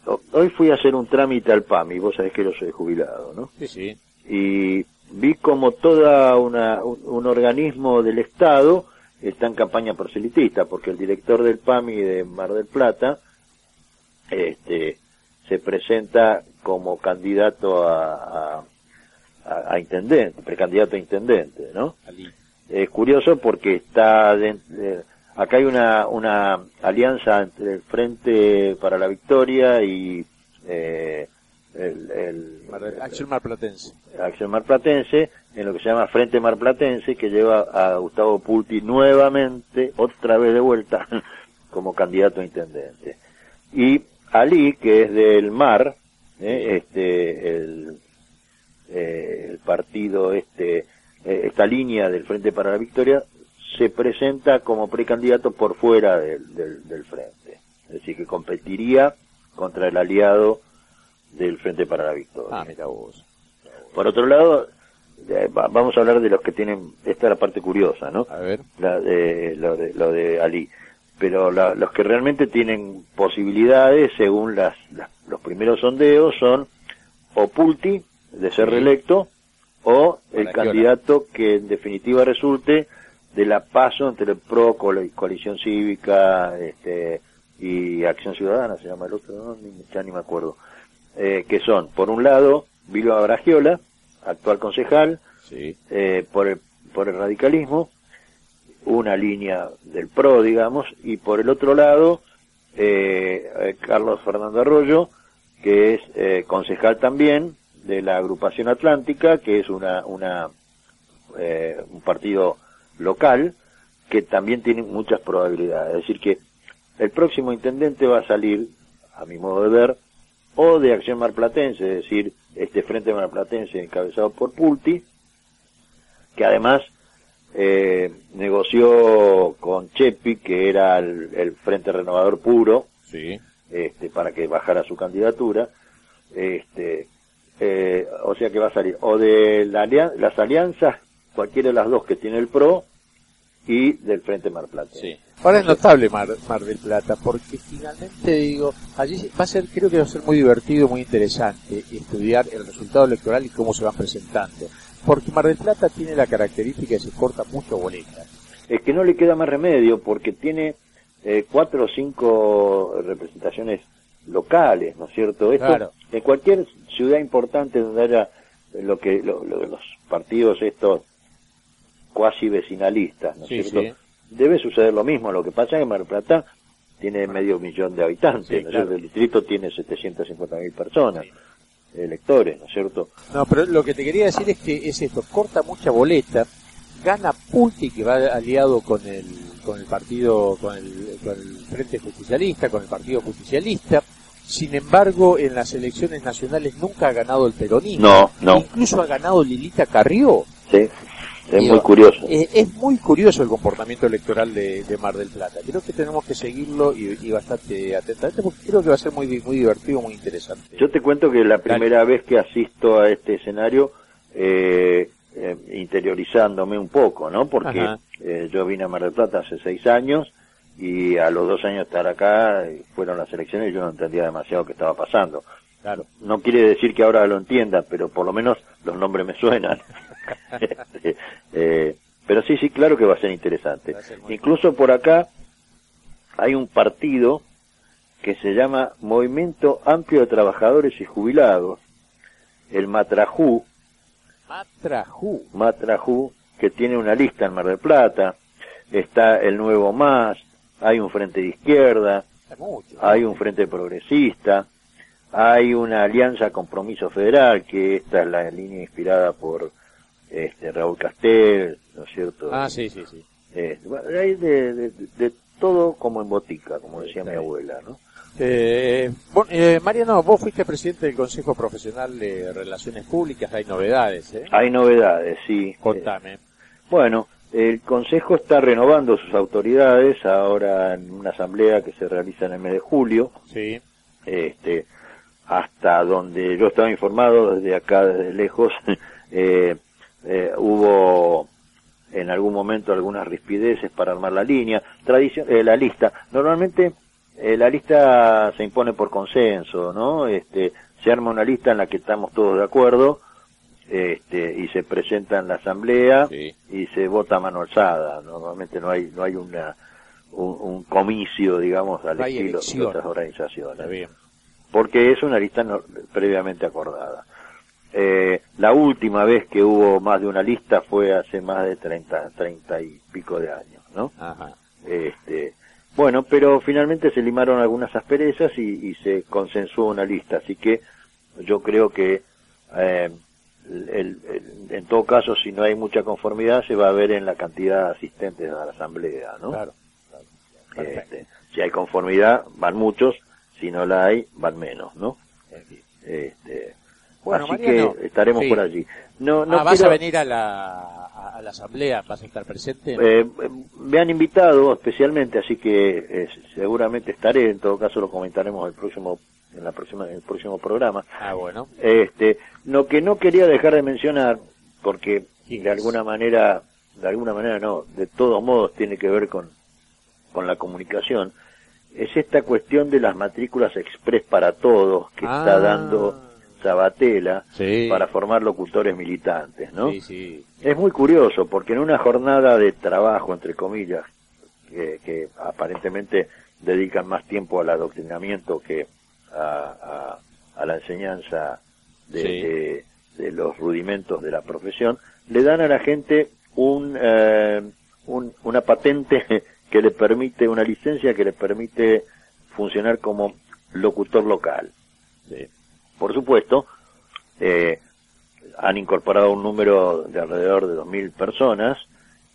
ho- hoy fui a hacer un trámite al PAMI, vos sabés que yo soy jubilado, ¿no? Sí, sí. Y vi como toda una un, un organismo del Estado está en campaña proselitista, porque el director del PAMI de Mar del Plata este se presenta como candidato a, a, a- intendente, precandidato a intendente, ¿no? Es curioso porque está eh, acá hay una, una alianza entre el Frente para la Victoria y eh, el, el- Mar del- Acción Marplatense. Acción Marplatense, en lo que se llama Frente Marplatense, que lleva a Gustavo Pulti nuevamente, otra vez de vuelta, (laughs) como candidato a intendente. Y Ali, que es del Mar, eh, este, el, eh, el partido, este, eh, esta línea del Frente para la Victoria, se presenta como precandidato por fuera del, del, del Frente. Es decir, que competiría contra el aliado del Frente para la Victoria. Ah, mira vos. Por otro lado, va- vamos a hablar de los que tienen, esta es la parte curiosa, ¿no? A ver. La de, lo, de, lo de Ali. Pero la- los que realmente tienen posibilidades, según las, las- los primeros sondeos, son o Pulti, de ser reelecto, o el candidato que en definitiva resulte de la paso entre el PRO, Coalición Cívica este, y Acción Ciudadana, se llama el otro, ¿no? Ni- ya ni me acuerdo. Eh, que son, por un lado, Vilo Abragiola, actual concejal, Sí. eh, por, el, por el radicalismo, una línea del PRO, digamos, y por el otro lado, eh, eh, Carlos Fernando Arroyo, que es eh, concejal también de la agrupación Atlántica, que es una, una eh, un partido local que también tiene muchas probabilidades. Es decir, que el próximo intendente va a salir, a mi modo de ver, o de Acción Marplatense, es decir, este Frente Marplatense encabezado por Pulti, que además eh, negoció con Chepi, que era el, el Frente Renovador puro, Sí. este, para que bajara su candidatura. Este, eh, o sea que va a salir o de la alian- las alianzas, cualquiera de las dos que tiene el PRO, y del Frente Marplatense. Sí. Ahora es notable Mar, Mar del Plata, porque finalmente digo, allí va a ser, creo que va a ser muy divertido, muy interesante estudiar el resultado electoral y cómo se van presentando. Porque Mar del Plata tiene la característica de que se corta mucho boleta. es que no le queda más remedio porque tiene eh, cuatro o cinco representaciones locales, ¿no es cierto? Esto, Claro. En cualquier ciudad importante donde haya lo que lo- lo- los partidos estos cuasi vecinalistas, ¿no es Sí, cierto? sí. Debe suceder lo mismo. Lo que pasa es que Mar del Plata tiene medio millón de habitantes, Sí, ¿no es claro. cierto? El distrito tiene 750 mil personas, electores, ¿no es cierto? No, pero lo que te quería decir es que es esto, corta mucha boleta, gana Pulti que va aliado con el con el partido con el, con el Frente Justicialista, con el Partido Justicialista. Sin embargo, en las elecciones nacionales nunca ha ganado el peronismo. No, no. Incluso ha ganado Lilita Carrió. Sí, es Digo, muy curioso. Eh, es muy curioso el comportamiento electoral de, de Mar del Plata. Creo que tenemos que seguirlo y, y bastante atentamente porque creo que va a ser muy, muy divertido, muy interesante. Yo te cuento que la primera vez que asisto a este escenario, eh, eh, interiorizándome un poco, ¿no? Porque eh, yo vine a Mar del Plata hace seis años y a los dos años de estar acá fueron las elecciones y yo no entendía demasiado qué estaba pasando. Claro. No quiere decir que ahora lo entienda, pero por lo menos los nombres me suenan. (laughs) (laughs) Eh, pero sí, sí, claro que va a ser interesante. A ser Incluso por acá hay un partido que se llama Movimiento Amplio de Trabajadores y Jubilados, el Matrajú, Matrajú. Matrajú, que tiene una lista en Mar del Plata, está el Nuevo Más, hay un Frente de Izquierda, hay un Frente Progresista, hay una Alianza Compromiso Federal, que esta es la línea inspirada por este, Raúl Castel, ¿no es cierto? Ah, sí, sí, sí. Eh, bueno, hay de, de- de todo como en botica, como decía mi abuela, ¿no? Eh, bueno, eh, Mariano, vos fuiste presidente del Consejo Profesional de Relaciones Públicas, hay novedades, ¿eh? Hay novedades, sí. Eh, Contame. Bueno, el Consejo está renovando sus autoridades ahora en una asamblea que se realiza en el mes de julio, Sí. este, hasta donde yo estaba informado desde acá, desde lejos, (laughs) eh, eh, hubo en algún momento algunas rispideces para armar la línea, tradición, eh, la lista. Normalmente eh, la lista se impone por consenso, ¿no? Este, se arma una lista en la que estamos todos de acuerdo, este, y se presenta en la asamblea Sí. y se vota a mano alzada. Normalmente no hay no hay una un, un comicio, digamos, al No estilo de elección. otras organizaciones Está bien. porque es una lista no- previamente acordada. Eh, la última vez que hubo más de una lista fue hace más de 30, 30 y pico de años, ¿no? Ajá. Este, bueno, pero finalmente se limaron algunas asperezas y, y se consensuó una lista, así que yo creo que eh, el- el- en todo caso, si no hay mucha conformidad, se va a ver en la cantidad de asistentes a la asamblea, ¿no? Claro. Este, si hay conformidad, van muchos, si no la hay, van menos, ¿no? Este, Bueno, así Mariano, que estaremos sí. por allí. No, no ah, ¿vas quiero- a venir a la, a, a la asamblea? ¿Vas a estar presente? eh, me han invitado especialmente, así que eh, seguramente estaré. En todo caso, lo comentaremos el próximo, en la próxima, en el próximo programa. ah, bueno. Este, lo que no quería dejar de mencionar, porque ¿Quién de alguna manera, de alguna manera no, de todos modos tiene que ver con, con la comunicación, es esta cuestión de las matrículas express para todos que Ah. está dando Sabatella Sí. para formar locutores militantes, ¿no? Sí, sí. Es muy curioso porque en una jornada de trabajo, entre comillas, que, que aparentemente dedican más tiempo al adoctrinamiento que a, a- a la enseñanza de- de los rudimentos de la profesión, le dan a la gente un, eh, un- una patente (laughs) que le permite, una licencia que le permite funcionar como locutor local. sí. Por supuesto, eh, han incorporado un número de alrededor de 2.000 personas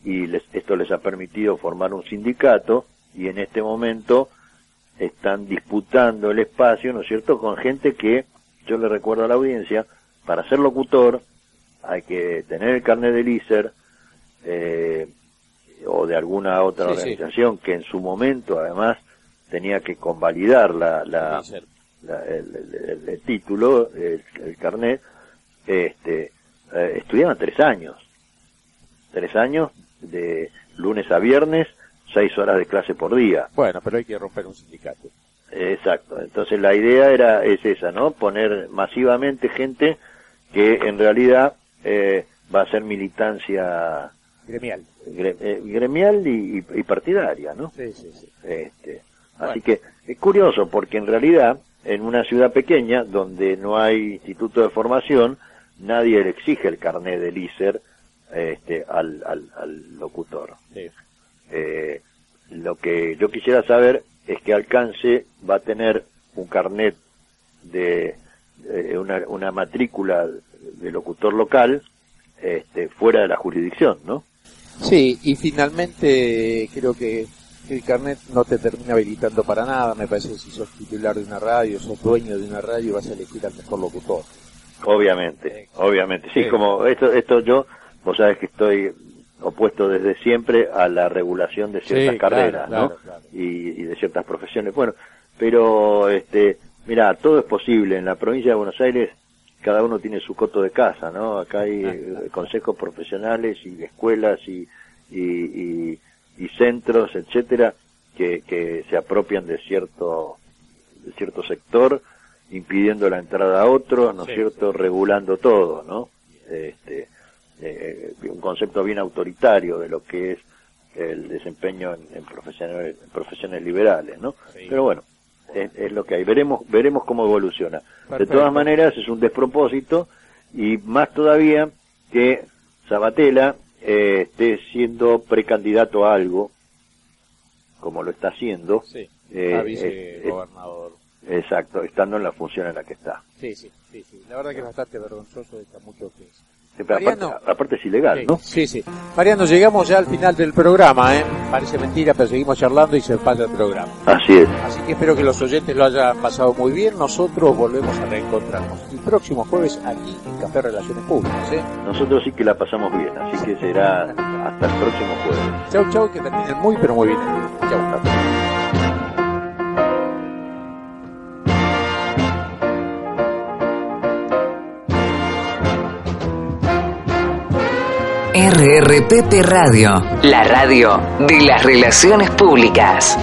y les- esto les ha permitido formar un sindicato y en este momento están disputando el espacio, ¿no es cierto?, con gente que, yo le recuerdo a la audiencia, para ser locutor hay que tener el carnet del ISER eh, o de alguna otra Sí, sí. organización que en su momento además tenía que convalidar la, la, la- el, el- el- el título, el, el carnet, este, eh, estudiaban tres años. Tres años de lunes a viernes, seis horas de clase por día. Bueno, pero hay que romper un sindicato. Exacto. Entonces la idea era es esa, ¿no? Poner masivamente gente que en realidad eh, va a ser militancia Gremial. gre- eh, gremial y, y- y partidaria, ¿no? Sí, sí, sí. Este, así que es curioso porque en realidad en una ciudad pequeña donde no hay instituto de formación, nadie le exige el carnet del ISER este, al, al, al locutor. sí. Eh, lo que yo quisiera saber es qué alcance va a tener un carnet de eh, una, una matrícula de locutor local este, fuera de la jurisdicción, ¿no? Sí, y finalmente creo que el carnet no te termina habilitando para nada. Me parece que si sos titular de una radio, sos dueño de una radio, vas a elegir al mejor locutor. Obviamente, Sí. obviamente. Sí, Sí. como esto, esto yo, vos sabés que estoy opuesto desde siempre a la regulación de ciertas Sí, carreras, claro, ¿no? claro. Y, y de ciertas profesiones. Bueno, pero, este, mira, todo es posible. En la provincia de Buenos Aires, cada uno tiene su coto de casa, ¿no? Acá hay eh, consejos profesionales y escuelas y, y, y- y centros, etcétera, que, que se apropian de cierto, de cierto sector impidiendo la entrada a otros, ¿no es Sí. cierto?, regulando todo, ¿no? Este, eh, un concepto bien autoritario de lo que es el desempeño en, en profesionales, en profesiones liberales, ¿no? Sí. Pero bueno, es, es lo que hay. Veremos, veremos cómo evoluciona. De todas maneras, es un despropósito y más todavía que Sabatella eh, esté siendo precandidato a algo, como lo está haciendo. Sí, Eh, a eh, vicegobernador. Exacto, estando en la función en la que está. Sí, sí, sí, sí. La verdad que es bastante vergonzoso de mucho que es. Mariano. aparte, aparte es ilegal, Sí, ¿no? Sí, sí. Mariano, llegamos ya al final del programa, ¿eh? Parece mentira, pero seguimos charlando y se pasa el programa. Así es. Así que espero que los oyentes lo hayan pasado muy bien. Nosotros volvemos a reencontrarnos el próximo jueves aquí en Café Relaciones Públicas, ¿eh? Nosotros sí que la pasamos bien, así que será hasta el próximo jueves. Chau, chau, que terminen muy, pero muy bien. Chau. RRPP Radio, la radio de las relaciones públicas.